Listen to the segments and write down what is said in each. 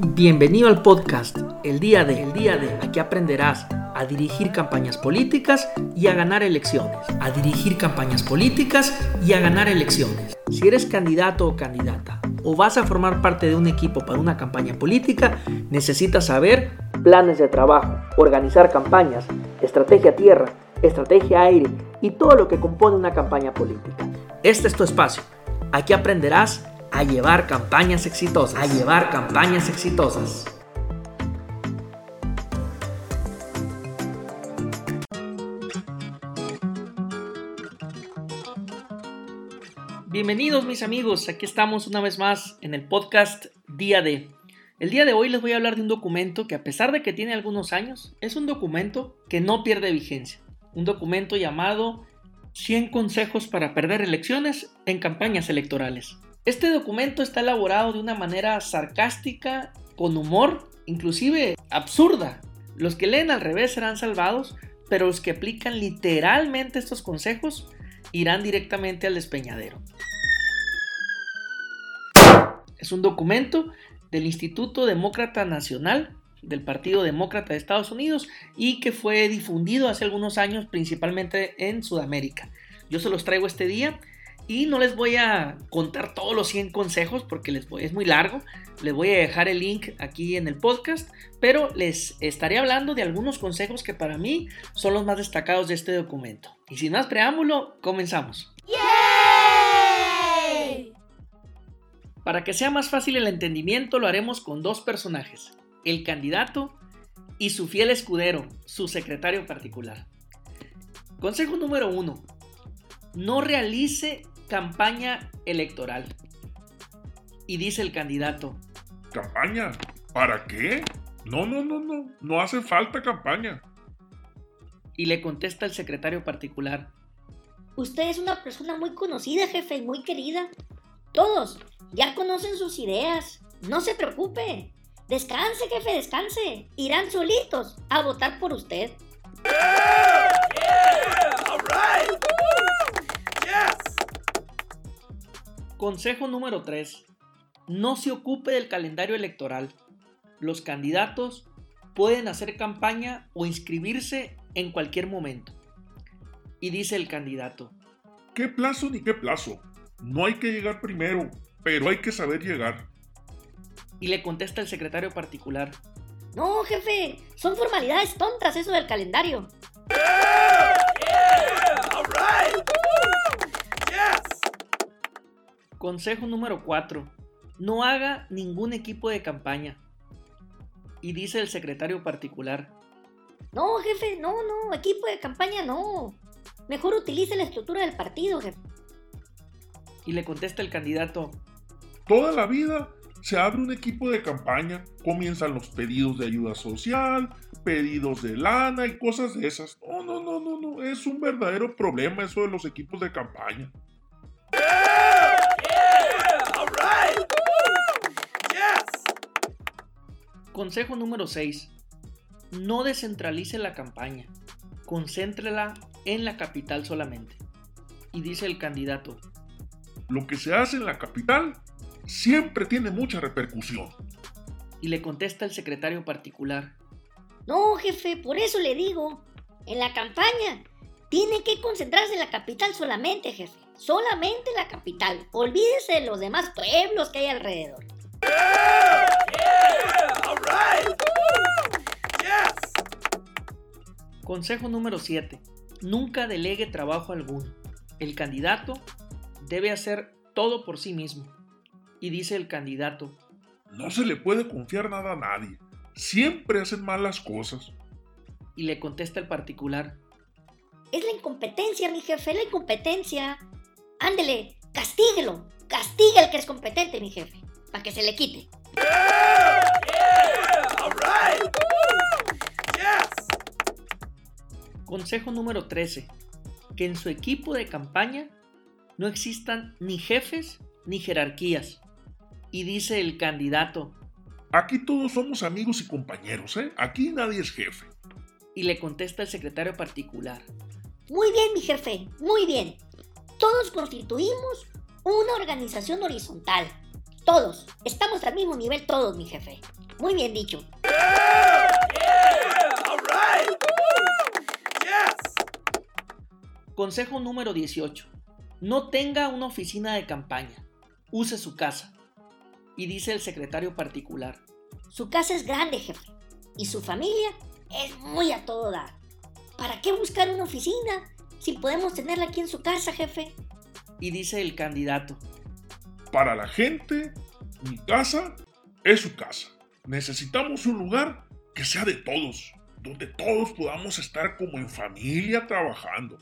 Bienvenido al podcast El día de El día de aquí aprenderás a dirigir campañas políticas y a ganar elecciones. A dirigir campañas políticas y a ganar elecciones. Si eres candidato o candidata o vas a formar parte de un equipo para una campaña política, necesitas saber planes de trabajo, organizar campañas, estrategia tierra, estrategia aire y todo lo que compone una campaña política. Este es tu espacio. Aquí aprenderás a llevar campañas exitosas. A llevar campañas exitosas. Bienvenidos mis amigos, aquí estamos una vez más en el podcast Día de. El día de hoy les voy a hablar de un documento que a pesar de que tiene algunos años, es un documento que no pierde vigencia. Un documento llamado 100 consejos para perder elecciones en campañas electorales. Este documento está elaborado de una manera sarcástica, con humor, inclusive absurda. Los que leen al revés serán salvados, pero los que aplican literalmente estos consejos irán directamente al despeñadero. Es un documento del Instituto Demócrata Nacional del Partido Demócrata de Estados Unidos y que fue difundido hace algunos años principalmente en Sudamérica. Yo se los traigo este día y no les voy a contar todos los 100 consejos porque les es muy largo. Les voy a dejar el link aquí en el podcast, pero les estaré hablando de algunos consejos que para mí son los más destacados de este documento. Y sin más preámbulo, comenzamos. Para que sea más fácil el entendimiento, lo haremos con dos personajes, el candidato y su fiel escudero, su secretario particular. Consejo número uno. No realice campaña electoral. Y dice el candidato. ¿Campaña? ¿Para qué? No, no, no, no. No hace falta campaña. Y le contesta el secretario particular. Usted es una persona muy conocida, jefe, y muy querida. Todos ya conocen sus ideas. No se preocupe. Descanse, jefe, descanse. Irán solitos a votar por usted. Consejo número 3. No se ocupe del calendario electoral. Los candidatos pueden hacer campaña o inscribirse en cualquier momento. Y dice el candidato. ¿Qué plazo ni qué plazo? No hay que llegar primero, pero hay que saber llegar. Y le contesta el secretario particular. No, jefe, son formalidades tontas eso del calendario. Consejo número 4. No haga ningún equipo de campaña. Y dice el secretario particular. No, jefe, no, no, equipo de campaña no. Mejor utilice la estructura del partido, jefe. Y le contesta el candidato. Toda la vida se abre un equipo de campaña, comienzan los pedidos de ayuda social, pedidos de lana y cosas de esas. No, no, no, no, no, es un verdadero problema eso de los equipos de campaña. Consejo número 6. No descentralice la campaña. Concéntrela en la capital solamente. Y dice el candidato. Lo que se hace en la capital siempre tiene mucha repercusión. Y le contesta el secretario particular. No, jefe, por eso le digo. En la campaña tiene que concentrarse en la capital solamente, jefe. Solamente la capital. Olvídese de los demás pueblos que hay alrededor. Consejo número 7. Nunca delegue trabajo alguno. El candidato debe hacer todo por sí mismo. Y dice el candidato. No se le puede confiar nada a nadie. Siempre hacen mal las cosas. Y le contesta el particular. Es la incompetencia, mi jefe, la incompetencia. Ándele, castíguelo. Castiga el que es competente, mi jefe, para que se le quite. Consejo número 13. Que en su equipo de campaña no existan ni jefes ni jerarquías. Y dice el candidato. Aquí todos somos amigos y compañeros, ¿eh? Aquí nadie es jefe. Y le contesta el secretario particular. Muy bien, mi jefe, muy bien. Todos constituimos una organización horizontal. Todos. Estamos al mismo nivel todos, mi jefe. Muy bien dicho. Consejo número 18. No tenga una oficina de campaña. Use su casa. Y dice el secretario particular. Su casa es grande, jefe. Y su familia es muy a todo dar. ¿Para qué buscar una oficina si podemos tenerla aquí en su casa, jefe? Y dice el candidato. Para la gente, mi casa es su casa. Necesitamos un lugar que sea de todos, donde todos podamos estar como en familia trabajando.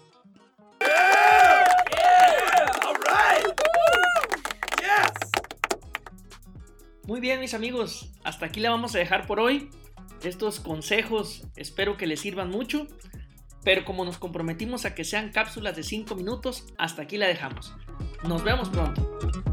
Muy bien, mis amigos, hasta aquí la vamos a dejar por hoy. Estos consejos espero que les sirvan mucho, pero como nos comprometimos a que sean cápsulas de 5 minutos, hasta aquí la dejamos. Nos vemos pronto.